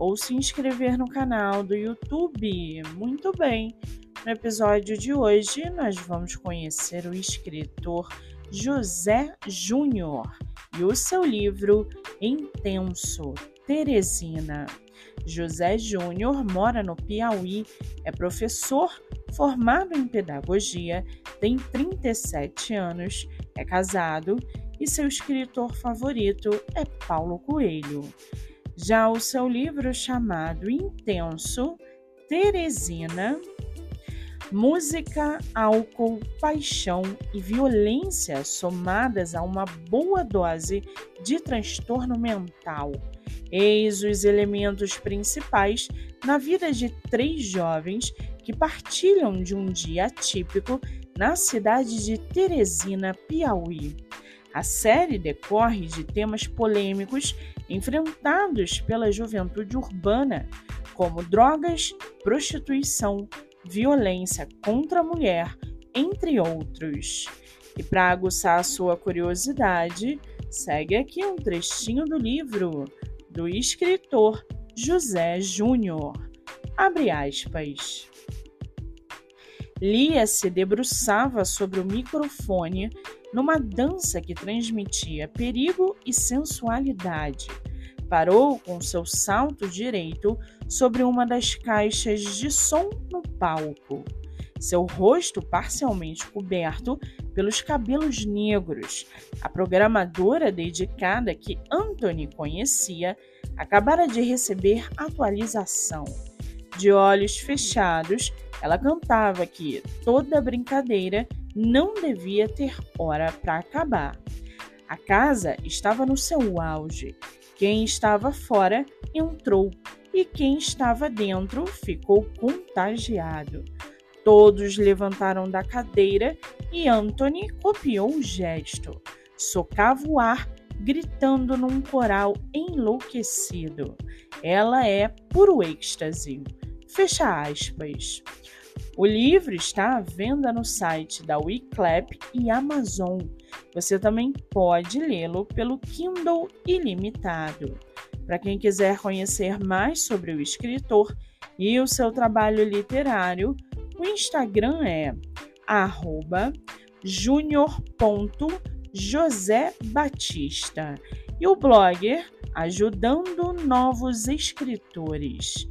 ou se inscrever no canal do YouTube. Muito bem! No episódio de hoje, nós vamos conhecer o escritor José Júnior e o seu livro Intenso, Teresina. José Júnior mora no Piauí, é professor formado em pedagogia, tem 37 anos, é casado e seu escritor favorito é Paulo Coelho. Já o seu livro chamado Intenso, Teresina, Música, álcool, paixão e violência somadas a uma boa dose de transtorno mental. Eis os elementos principais na vida de três jovens que partilham de um dia atípico na cidade de Teresina, Piauí. A série decorre de temas polêmicos enfrentados pela juventude urbana, como drogas, prostituição, violência contra a mulher, entre outros. E para aguçar a sua curiosidade, segue aqui um trechinho do livro do escritor José Júnior. Abre aspas. Lia se debruçava sobre o microfone numa dança que transmitia perigo e sensualidade. Parou com seu salto direito sobre uma das caixas de som no palco. Seu rosto parcialmente coberto pelos cabelos negros. A programadora dedicada que Anthony conhecia acabara de receber atualização. De olhos fechados, ela cantava que toda brincadeira não devia ter hora para acabar. A casa estava no seu auge. Quem estava fora entrou e quem estava dentro ficou contagiado. Todos levantaram da cadeira e Anthony copiou o gesto. Socava o ar, gritando num coral enlouquecido. Ela é puro êxtase. Fecha aspas. O livro está à venda no site da Wiclap e Amazon. Você também pode lê-lo pelo Kindle Ilimitado. Para quem quiser conhecer mais sobre o escritor e o seu trabalho literário, o Instagram é junior.josébatista e o blogger Ajudando Novos Escritores.